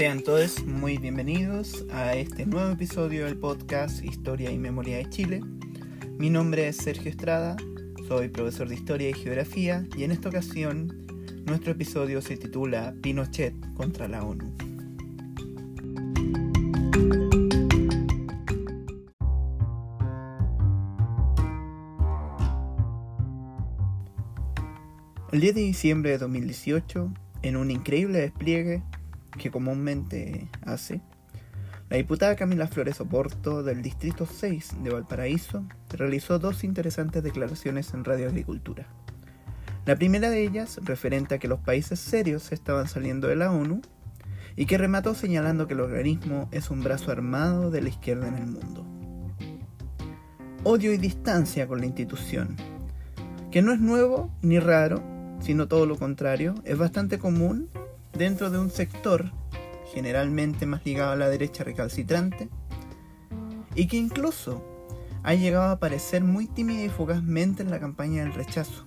Sean todos muy bienvenidos a este nuevo episodio del podcast Historia y Memoria de Chile. Mi nombre es Sergio Estrada, soy profesor de Historia y Geografía y en esta ocasión nuestro episodio se titula Pinochet contra la ONU. El 10 de diciembre de 2018, en un increíble despliegue que comúnmente hace, la diputada Camila Flores Oporto del Distrito 6 de Valparaíso realizó dos interesantes declaraciones en Radio Agricultura. La primera de ellas referente a que los países serios estaban saliendo de la ONU y que remató señalando que el organismo es un brazo armado de la izquierda en el mundo. Odio y distancia con la institución, que no es nuevo ni raro, sino todo lo contrario, es bastante común dentro de un sector generalmente más ligado a la derecha recalcitrante y que incluso ha llegado a aparecer muy tímida y fugazmente en la campaña del rechazo,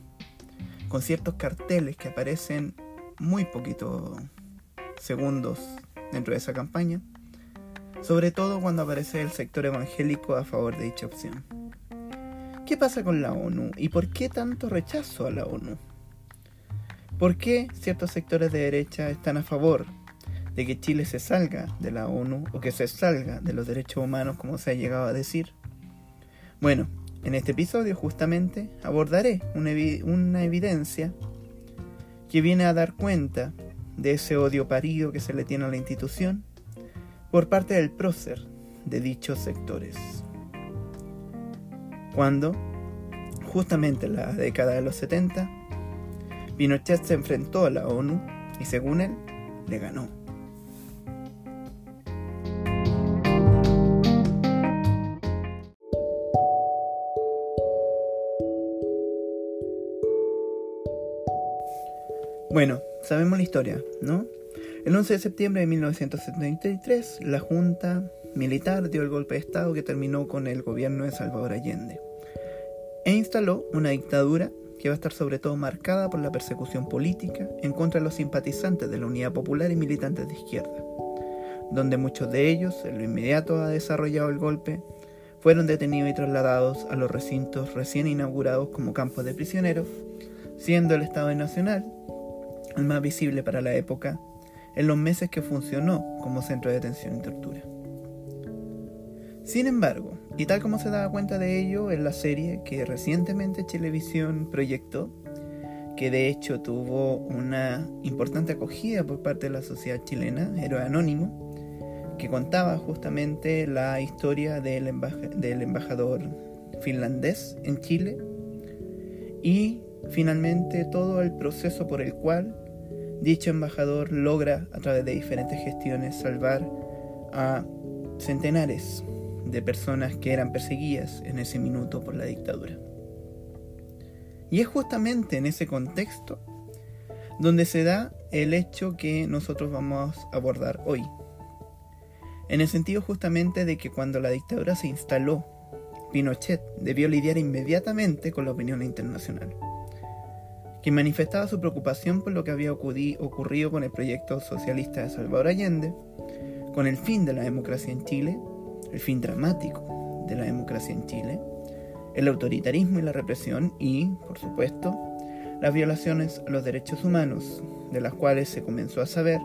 con ciertos carteles que aparecen muy poquitos segundos dentro de esa campaña, sobre todo cuando aparece el sector evangélico a favor de dicha opción. ¿Qué pasa con la ONU y por qué tanto rechazo a la ONU? ¿Por qué ciertos sectores de derecha están a favor de que Chile se salga de la ONU o que se salga de los derechos humanos como se ha llegado a decir? Bueno, en este episodio justamente abordaré una, evidencia que viene a dar cuenta de ese odio parido que se le tiene a la institución por parte del prócer de dichos sectores. Cuando, justamente en la década de los 70, Pinochet se enfrentó a la ONU y según él, le ganó. Bueno, sabemos la historia, ¿no? El 11 de septiembre de 1973, la Junta Militar dio el golpe de Estado que terminó con el gobierno de Salvador Allende e instaló una dictadura que va a estar sobre todo marcada por la persecución política en contra de los simpatizantes de la Unidad Popular y militantes de izquierda, donde muchos de ellos, en lo inmediato ha desarrollado el golpe, fueron detenidos y trasladados a los recintos recién inaugurados como campos de prisioneros, siendo el Estado Nacional el más visible para la época en los meses que funcionó como centro de detención y tortura. Sin embargo, y tal como se daba cuenta de ello en la serie que recientemente Chilevisión proyectó, que de hecho tuvo una importante acogida por parte de la sociedad chilena, Héroe Anónimo, que contaba justamente la historia del, del embajador finlandés en Chile y finalmente todo el proceso por el cual dicho embajador logra a través de diferentes gestiones salvar a centenares de personas que eran perseguidas en ese minuto por la dictadura. Y es justamente en ese contexto donde se da el hecho que nosotros vamos a abordar hoy. En el sentido justamente de que cuando la dictadura se instaló, Pinochet debió lidiar inmediatamente con la opinión internacional, que manifestaba su preocupación por lo que había ocurrido con el proyecto socialista de Salvador Allende, con el fin de la democracia en Chile el fin dramático de la democracia en Chile, el autoritarismo y la represión y, por supuesto, las violaciones a los derechos humanos, de las cuales se comenzó a saber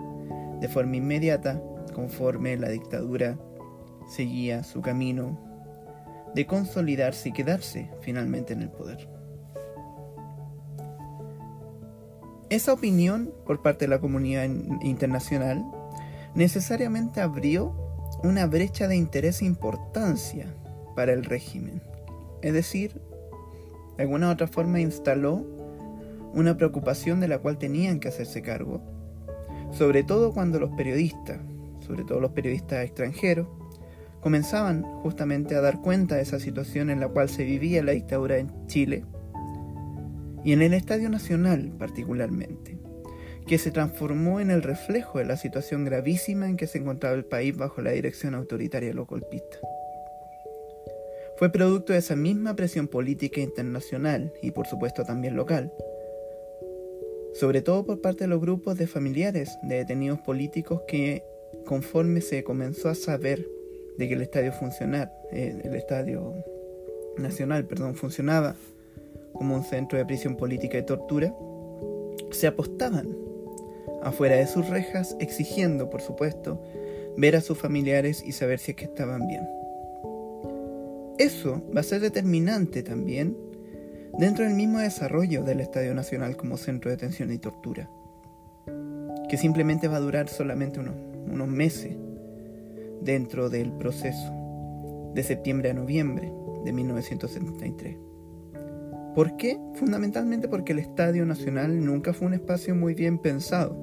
de forma inmediata conforme la dictadura seguía su camino de consolidarse y quedarse finalmente en el poder. Esa opinión por parte de la comunidad internacional necesariamente abrió una brecha de interés e importancia para el régimen. Es decir, de alguna u otra forma instaló una preocupación de la cual tenían que hacerse cargo, sobre todo cuando los periodistas, sobre todo los periodistas extranjeros, comenzaban justamente a dar cuenta de esa situación en la cual se vivía la dictadura en Chile y en el Estadio Nacional particularmente que se transformó en el reflejo de la situación gravísima en que se encontraba el país bajo la dirección autoritaria golpistas. Fue producto de esa misma presión política internacional y por supuesto también local, sobre todo por parte de los grupos de familiares de detenidos políticos que conforme se comenzó a saber de que el estadio funcionar, eh, el estadio nacional, perdón, funcionaba como un centro de prisión política y tortura, se apostaban afuera de sus rejas exigiendo, por supuesto, ver a sus familiares y saber si es que estaban bien. Eso va a ser determinante también dentro del mismo desarrollo del Estadio Nacional como centro de detención y tortura, que simplemente va a durar solamente unos, unos meses dentro del proceso de septiembre a noviembre de 1973. ¿Por qué? Fundamentalmente porque el Estadio Nacional nunca fue un espacio muy bien pensado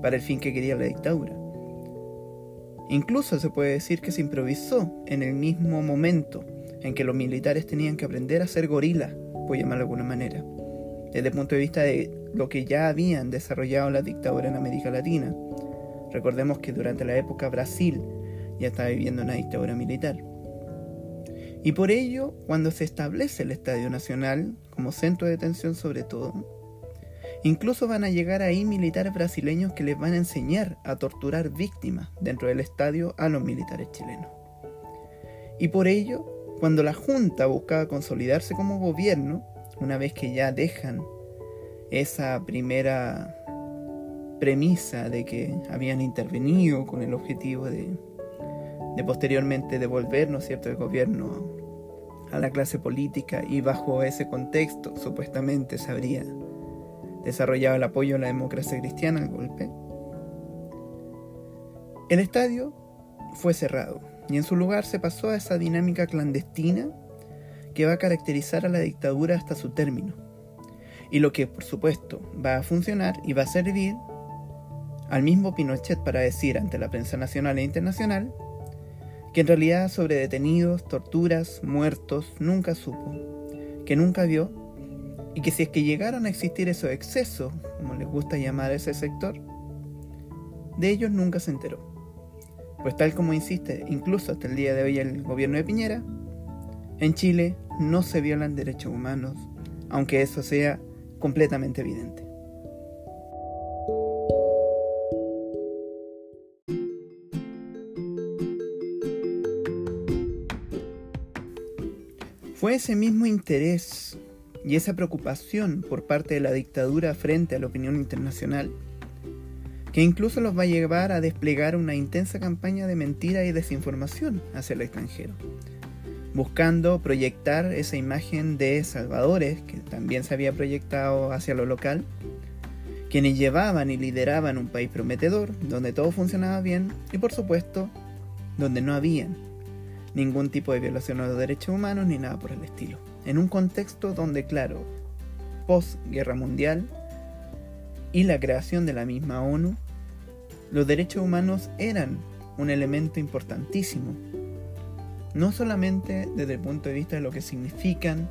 para el fin que quería la dictadura. Incluso se puede decir que se improvisó en el mismo momento en que los militares tenían que aprender a ser gorilas, por llamarlo de alguna manera, desde el punto de vista de lo que ya habían desarrollado la dictadura en América Latina. Recordemos que durante la época Brasil ya estaba viviendo una dictadura militar. Y por ello, cuando se establece el Estadio Nacional como centro de detención sobre todo, incluso van a llegar ahí militares brasileños que les van a enseñar a torturar víctimas dentro del estadio a los militares chilenos. Y por ello, cuando la Junta buscaba consolidarse como gobierno, una vez que ya dejan esa primera premisa de que habían intervenido con el objetivo de de posteriormente devolver, ¿no es cierto?, el gobierno a la clase política y bajo ese contexto supuestamente se habría desarrollado el apoyo a la democracia cristiana al golpe. El estadio fue cerrado y en su lugar se pasó a esa dinámica clandestina que va a caracterizar a la dictadura hasta su término. Y lo que por supuesto va a funcionar y va a servir al mismo Pinochet para decir ante la prensa nacional e internacional que en realidad sobre detenidos, torturas, muertos, nunca supo, que nunca vio, y que si es que llegaron a existir esos excesos, como les gusta llamar a ese sector, de ellos nunca se enteró. Pues tal como insiste incluso hasta el día de hoy el gobierno de Piñera, en Chile no se violan derechos humanos, aunque eso sea completamente evidente. Ese mismo interés y esa preocupación por parte de la dictadura frente a la opinión internacional que incluso los va a llevar a desplegar una intensa campaña de mentira y desinformación hacia el extranjero, buscando proyectar esa imagen de salvadores que también se había proyectado hacia lo local, quienes llevaban y lideraban un país prometedor, donde todo funcionaba bien y por supuesto, donde no habían ningún tipo de violación a los derechos humanos ni nada por el estilo. En un contexto donde, claro, post-guerra mundial y la creación de la misma ONU, los derechos humanos eran un elemento importantísimo. No solamente desde el punto de vista de lo que significan,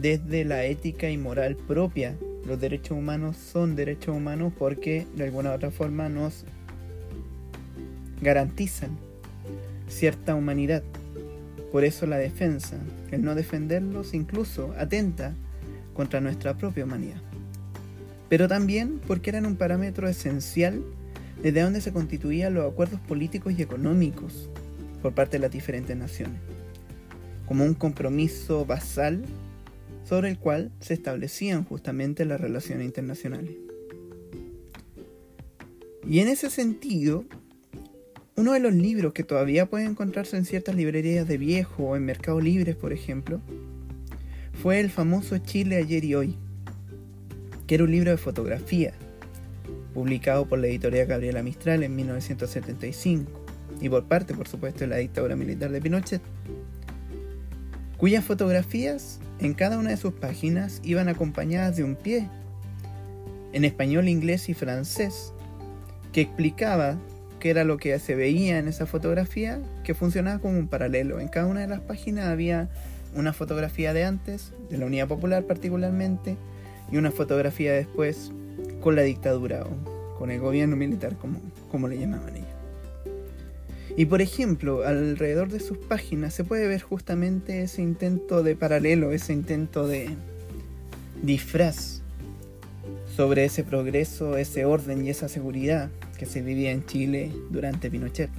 desde la ética y moral propia. Los derechos humanos son derechos humanos porque de alguna u otra forma nos garantizan cierta humanidad. Por eso la defensa, el no defenderlos incluso atenta contra nuestra propia humanidad. Pero también porque eran un parámetro esencial desde donde se constituían los acuerdos políticos y económicos por parte de las diferentes naciones, como un compromiso basal sobre el cual se establecían justamente las relaciones internacionales. Y en ese sentido, uno de los libros que todavía puede encontrarse en ciertas librerías de viejo o en Mercado Libre, por ejemplo, fue el famoso Chile ayer y hoy, que era un libro de fotografía, publicado por la editorial Gabriela Mistral en 1975 y por parte, por supuesto, de la dictadura militar de Pinochet, cuyas fotografías en cada una de sus páginas iban acompañadas de un pie, en español, inglés y francés, que explicaba que era lo que se veía en esa fotografía, que funcionaba como un paralelo. En cada una de las páginas había una fotografía de antes, de la Unidad Popular particularmente, y una fotografía después con la dictadura o con el gobierno militar, como, como le llamaban ellos. Y por ejemplo, alrededor de sus páginas se puede ver justamente ese intento de paralelo, ese intento de disfraz sobre ese progreso, ese orden y esa seguridad que se vivía en Chile durante Pinochet.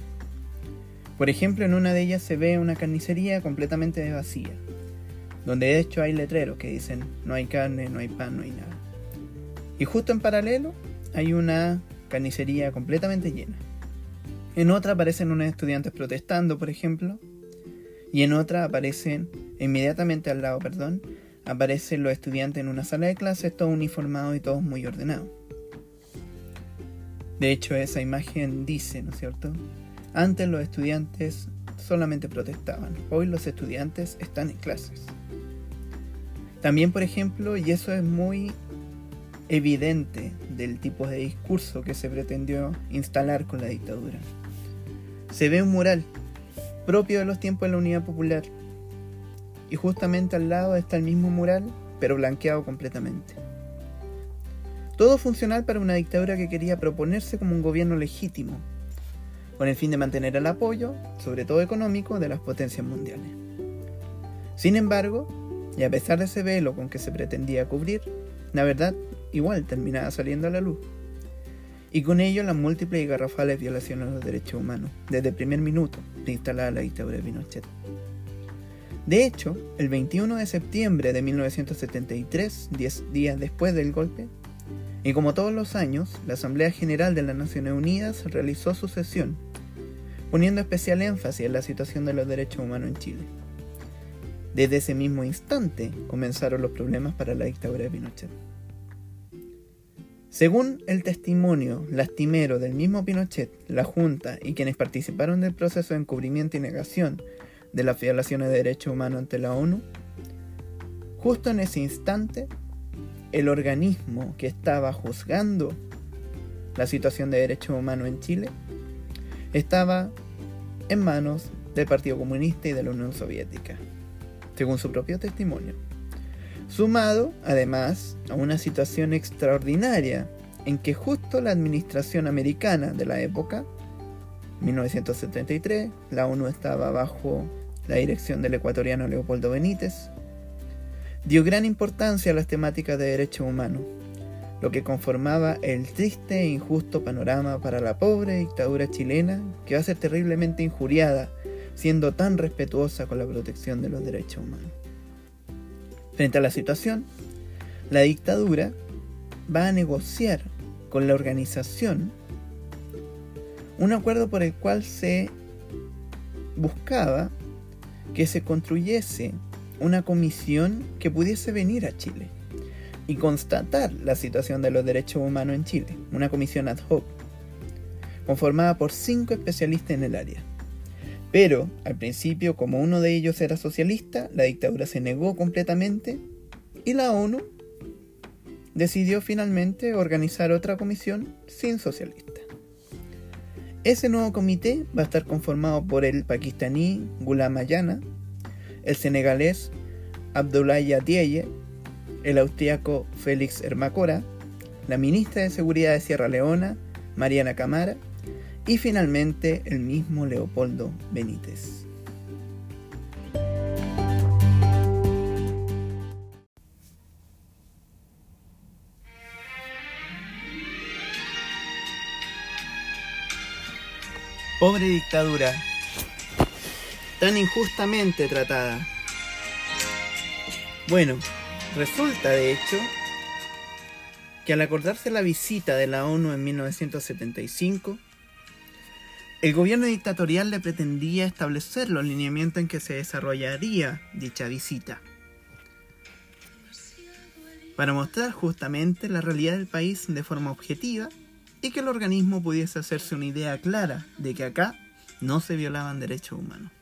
Por ejemplo, en una de ellas se ve una carnicería completamente vacía, donde de hecho hay letreros que dicen no hay carne, no hay pan, no hay nada. Y justo en paralelo hay una carnicería completamente llena. En otra aparecen unos estudiantes protestando, por ejemplo, y en otra aparecen, inmediatamente al lado, perdón, aparecen los estudiantes en una sala de clases, todos uniformados y todos muy ordenados. De hecho, esa imagen dice, ¿no es cierto? Antes los estudiantes solamente protestaban, hoy los estudiantes están en clases. También, por ejemplo, y eso es muy evidente del tipo de discurso que se pretendió instalar con la dictadura. Se ve un mural propio de los tiempos de la Unidad Popular y justamente al lado está el mismo mural, pero blanqueado completamente. Todo funcional para una dictadura que quería proponerse como un gobierno legítimo, con el fin de mantener el apoyo, sobre todo económico, de las potencias mundiales. Sin embargo, y a pesar de ese velo con que se pretendía cubrir, la verdad igual terminaba saliendo a la luz. Y con ello las múltiples y garrafales violaciones a los derechos humanos, desde el primer minuto de instalar la dictadura de Pinochet. De hecho, el 21 de septiembre de 1973, 10 días después del golpe, y como todos los años, la Asamblea General de las Naciones Unidas realizó su sesión, poniendo especial énfasis en la situación de los derechos humanos en Chile. Desde ese mismo instante comenzaron los problemas para la dictadura de Pinochet. Según el testimonio lastimero del mismo Pinochet, la Junta y quienes participaron del proceso de encubrimiento y negación de las violaciones de derechos humanos ante la ONU, justo en ese instante el organismo que estaba juzgando la situación de derechos humanos en Chile estaba en manos del Partido Comunista y de la Unión Soviética, según su propio testimonio. Sumado, además, a una situación extraordinaria en que justo la administración americana de la época, 1973, la ONU estaba bajo la dirección del ecuatoriano Leopoldo Benítez, dio gran importancia a las temáticas de derechos humanos, lo que conformaba el triste e injusto panorama para la pobre dictadura chilena que va a ser terriblemente injuriada, siendo tan respetuosa con la protección de los derechos humanos. Frente a la situación, la dictadura va a negociar con la organización un acuerdo por el cual se buscaba que se construyese una comisión que pudiese venir a Chile y constatar la situación de los derechos humanos en Chile, una comisión ad hoc, conformada por cinco especialistas en el área. Pero, al principio, como uno de ellos era socialista, la dictadura se negó completamente y la ONU decidió finalmente organizar otra comisión sin socialistas. Ese nuevo comité va a estar conformado por el pakistaní Ghulam Ayana, el senegalés Abdoulaye Dieye, el austriaco Félix Hermacora, la ministra de Seguridad de Sierra Leona, Mariana Camara, y finalmente el mismo Leopoldo Benítez. Pobre dictadura, tan injustamente tratada. Bueno, resulta de hecho que al acordarse la visita de la ONU en 1975, el gobierno dictatorial le pretendía establecer los lineamientos en que se desarrollaría dicha visita, para mostrar justamente la realidad del país de forma objetiva y que el organismo pudiese hacerse una idea clara de que acá no se violaban derechos humanos.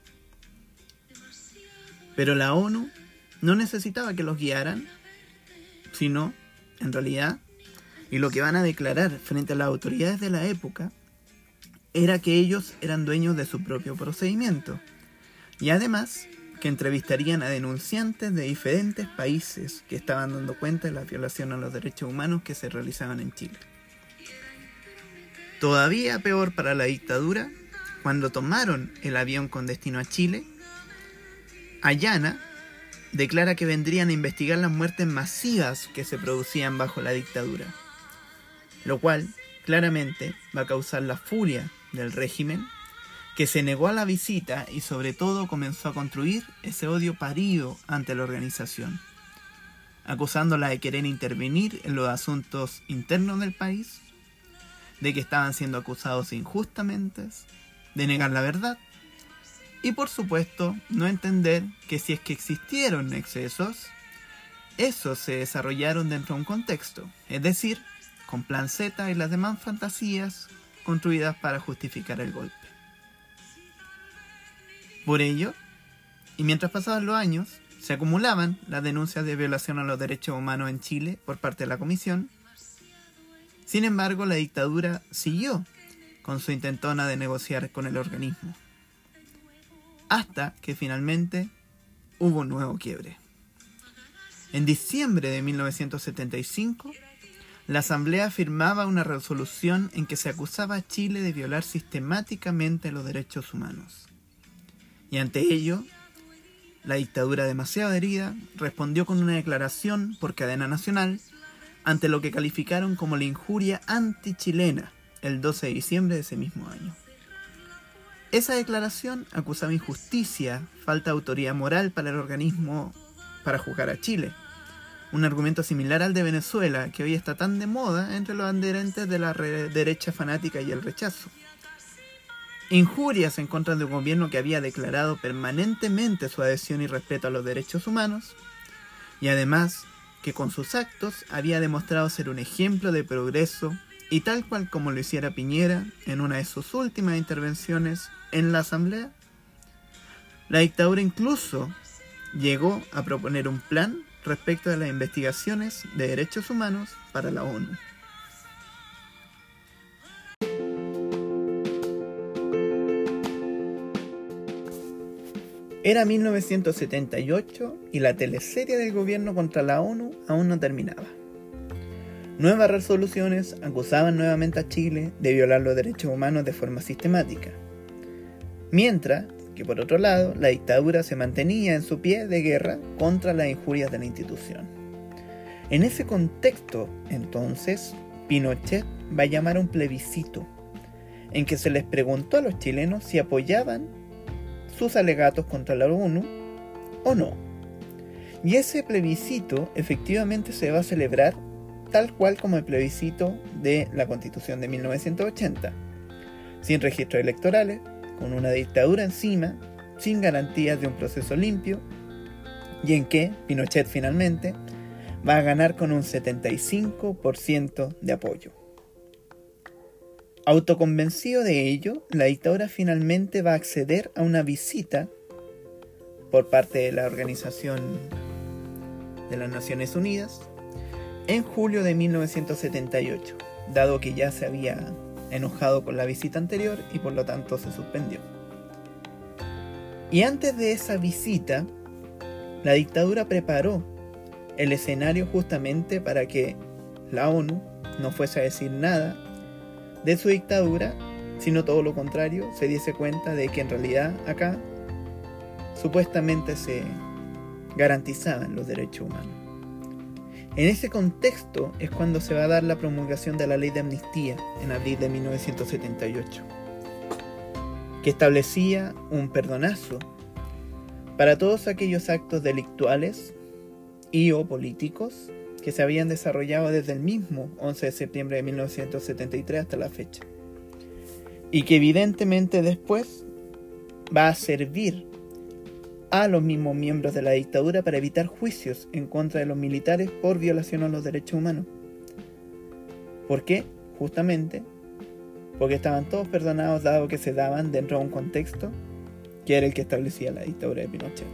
Pero la ONU no necesitaba que los guiaran, sino, en realidad, y lo que van a declarar frente a las autoridades de la época, era que ellos eran dueños de su propio procedimiento. Y además, que entrevistarían a denunciantes de diferentes países que estaban dando cuenta de la violación a los derechos humanos que se realizaban en Chile. Todavía peor para la dictadura, cuando tomaron el avión con destino a Chile, Ayana declara que vendrían a investigar las muertes masivas que se producían bajo la dictadura, lo cual claramente va a causar la furia del régimen, que se negó a la visita y sobre todo comenzó a construir ese odio parido ante la organización, acusándola de querer intervenir en los asuntos internos del país, de que estaban siendo acusados injustamente, de negar la verdad y por supuesto no entender que si es que existieron excesos, esos se desarrollaron dentro de un contexto, es decir, con plan Z y las demás fantasías construidas para justificar el golpe. Por ello, y mientras pasaban los años, se acumulaban las denuncias de violación a los derechos humanos en Chile por parte de la Comisión. Sin embargo, la dictadura siguió con su intentona de negociar con el organismo. Hasta que finalmente hubo un nuevo quiebre. En diciembre de 1975, la Asamblea firmaba una resolución en que se acusaba a Chile de violar sistemáticamente los derechos humanos. Y ante ello, la dictadura demasiado herida respondió con una declaración por cadena nacional ante lo que calificaron como la injuria antichilena el 12 de diciembre de ese mismo año. Esa declaración acusaba injusticia, falta de autoridad moral para el organismo para juzgar a Chile, un argumento similar al de Venezuela, que hoy está tan de moda entre los adherentes de la derecha fanática y el rechazo. Injurias en contra de un gobierno que había declarado permanentemente su adhesión y respeto a los derechos humanos, y además que con sus actos había demostrado ser un ejemplo de progreso y tal cual como lo hiciera Piñera en una de sus últimas intervenciones en la Asamblea, la dictadura incluso llegó a proponer un plan respecto de las investigaciones de derechos humanos para la ONU. Era 1978 y la teleserie del gobierno contra la ONU aún no terminaba. Nuevas resoluciones acusaban nuevamente a Chile de violar los derechos humanos de forma sistemática. Mientras que por otro lado, la dictadura se mantenía en su pie de guerra contra las injurias de la institución. En ese contexto, entonces, Pinochet va a llamar a un plebiscito, en que se les preguntó a los chilenos si apoyaban sus alegatos contra la ONU o no. Y ese plebiscito efectivamente se va a celebrar tal cual como el plebiscito de la Constitución de 1980, sin registros electorales, con una dictadura encima, sin garantías de un proceso limpio, y en que Pinochet finalmente va a ganar con un 75% de apoyo. Autoconvencido de ello, la dictadura finalmente va a acceder a una visita por parte de la Organización de las Naciones Unidas en julio de 1978, dado que ya se había enojado con la visita anterior y por lo tanto se suspendió. Y antes de esa visita, la dictadura preparó el escenario justamente para que la ONU no fuese a decir nada de su dictadura, sino todo lo contrario, se diese cuenta de que en realidad acá supuestamente se garantizaban los derechos humanos. En ese contexto es cuando se va a dar la promulgación de la ley de amnistía en abril de 1978, que establecía un perdonazo para todos aquellos actos delictuales y o políticos que se habían desarrollado desde el mismo 11 de septiembre de 1973 hasta la fecha. Y que evidentemente después va a servir a los mismos miembros de la dictadura para evitar juicios en contra de los militares por violación a los derechos humanos. ¿Por qué? Justamente porque estaban todos perdonados dado que se daban dentro de un contexto que era el que establecía la dictadura de Pinochet.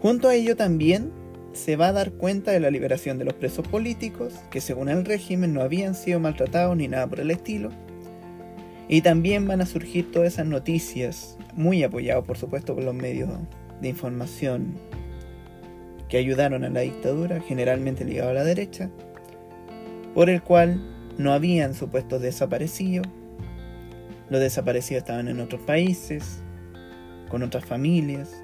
Junto a ello también se va a dar cuenta de la liberación de los presos políticos, que según el régimen no habían sido maltratados ni nada por el estilo, y también van a surgir todas esas noticias, muy apoyados por supuesto por los medios de información que ayudaron a la dictadura, generalmente ligados a la derecha, por el cual no habían supuestos desaparecidos, los desaparecidos estaban en otros países, con otras familias,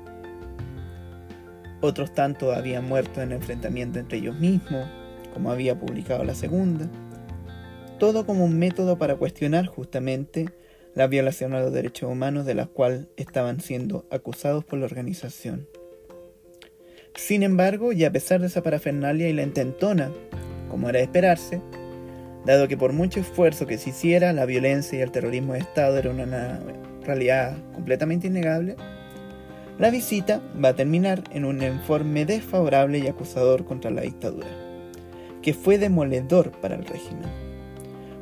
otros tantos habían muerto en enfrentamiento entre ellos mismos, como había publicado la segunda, todo como un método para cuestionar justamente la violación a los derechos humanos de las cuales estaban siendo acusados por la organización. Sin embargo, y a pesar de esa parafernalia y la intentona, como era de esperarse, dado que por mucho esfuerzo que se hiciera, la violencia y el terrorismo de Estado era una realidad completamente innegable, la visita va a terminar en un informe desfavorable y acusador contra la dictadura, que fue demoledor para el régimen.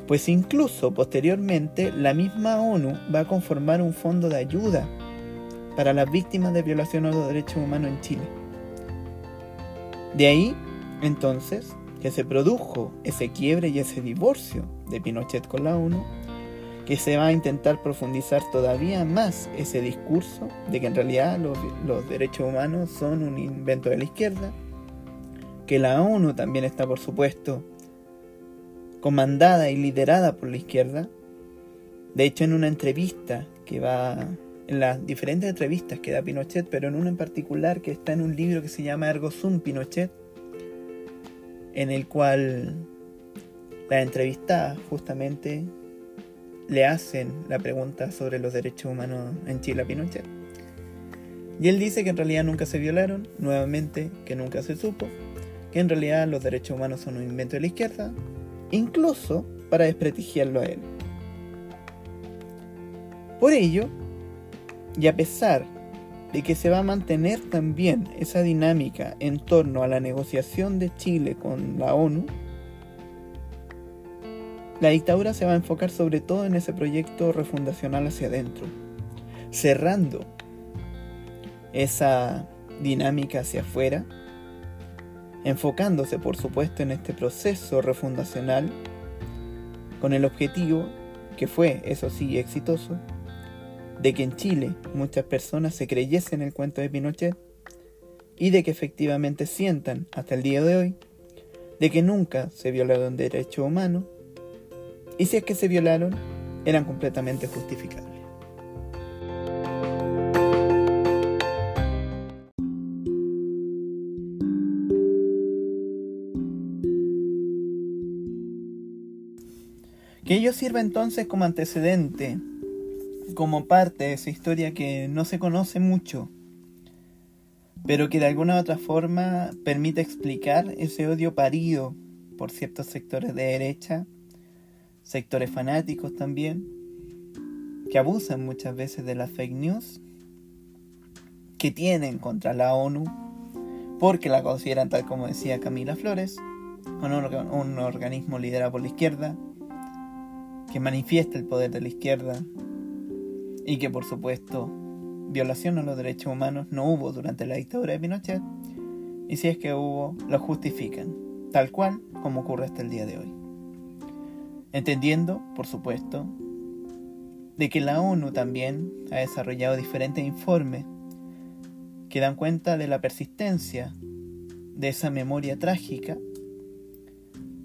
Pues incluso posteriormente la misma ONU va a conformar un fondo de ayuda para las víctimas de violación a los derechos humanos en Chile. De ahí, entonces, que se produjo ese quiebre y ese divorcio de Pinochet con la ONU que se va a intentar profundizar todavía más ese discurso de que en realidad los, derechos humanos son un invento de la izquierda, que la ONU también está, por supuesto, comandada y liderada por la izquierda. De hecho, en una entrevista que va, en las diferentes entrevistas que da Pinochet, pero en una en particular que está en un libro que se llama Ergo Sum Pinochet, en el cual la entrevistada justamente le hacen la pregunta sobre los derechos humanos en Chile a Pinochet. Y él dice que en realidad nunca se violaron, nuevamente que nunca se supo, que en realidad los derechos humanos son un invento de la izquierda, incluso para desprestigiarlo a él. Por ello, y a pesar de que se va a mantener también esa dinámica en torno a la negociación de Chile con la ONU, la dictadura se va a enfocar sobre todo en ese proyecto refundacional hacia adentro, cerrando esa dinámica hacia afuera, enfocándose por supuesto en este proceso refundacional con el objetivo, que fue, eso sí, exitoso, de que en Chile muchas personas se creyesen el cuento de Pinochet y de que efectivamente sientan hasta el día de hoy de que nunca se violaron derechos humanos y si es que se violaron, eran completamente justificables. Que ello sirva entonces como antecedente, como parte de esa historia que no se conoce mucho, pero que de alguna u otra forma permite explicar ese odio parido por ciertos sectores de derecha sectores fanáticos también, que abusan muchas veces de las fake news, que tienen contra la ONU, porque la consideran tal como decía Camila Flores, un, un organismo liderado por la izquierda, que manifiesta el poder de la izquierda y que por supuesto violación a los derechos humanos no hubo durante la dictadura de Pinochet y si es que hubo, lo justifican, tal cual como ocurre hasta el día de hoy. Entendiendo, por supuesto, de que la ONU también ha desarrollado diferentes informes que dan cuenta de la persistencia de esa memoria trágica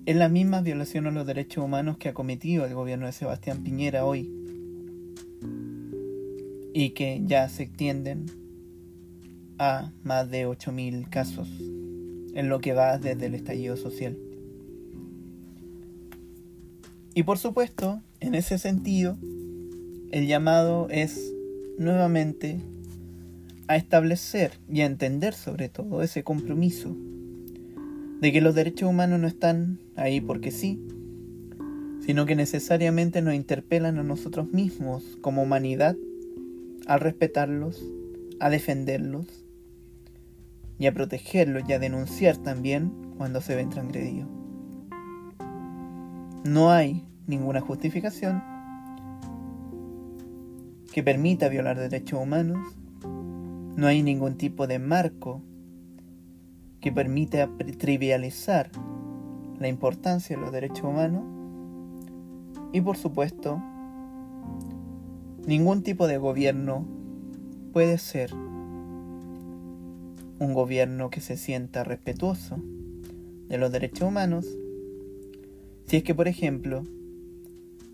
en la misma violación a los derechos humanos que ha cometido el gobierno de Sebastián Piñera hoy y que ya se extienden a más de 8.000 casos en lo que va desde el estallido social. Y por supuesto, en ese sentido, el llamado es nuevamente a establecer y a entender sobre todo ese compromiso de que los derechos humanos no están ahí porque sí, sino que necesariamente nos interpelan a nosotros mismos como humanidad a respetarlos, a defenderlos y a protegerlos y a denunciar también cuando se ven transgredidos. No hay ninguna justificación que permita violar derechos humanos. No hay ningún tipo de marco que permita trivializar la importancia de los derechos humanos. Y por supuesto, ningún tipo de gobierno puede ser un gobierno que se sienta respetuoso de los derechos humanos si es que, por ejemplo,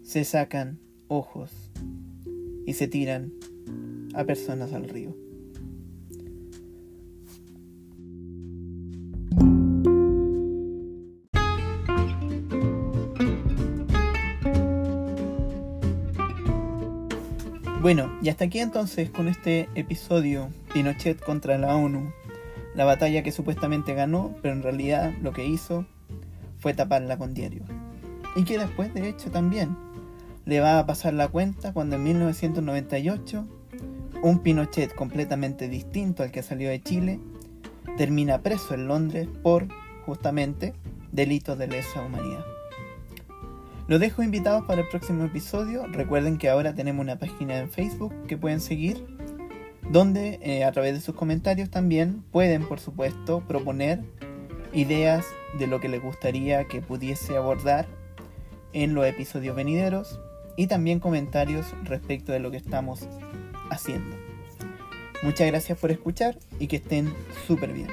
se sacan ojos y se tiran a personas al río. Bueno, y hasta aquí entonces con este episodio Pinochet contra la ONU. La batalla que supuestamente ganó, pero en realidad lo que hizo fue taparla con diario. Y que después, de hecho, también le va a pasar la cuenta cuando en 1998 un Pinochet completamente distinto al que salió de Chile termina preso en Londres por, justamente, delitos de lesa humanidad. Los dejo invitados para el próximo episodio. Recuerden que ahora tenemos una página en Facebook que pueden seguir, donde eh, a través de sus comentarios también pueden, por supuesto, proponer ideas de lo que les gustaría que pudiese abordar en los episodios venideros y también comentarios respecto de lo que estamos haciendo. Muchas gracias por escuchar y que estén súper bien.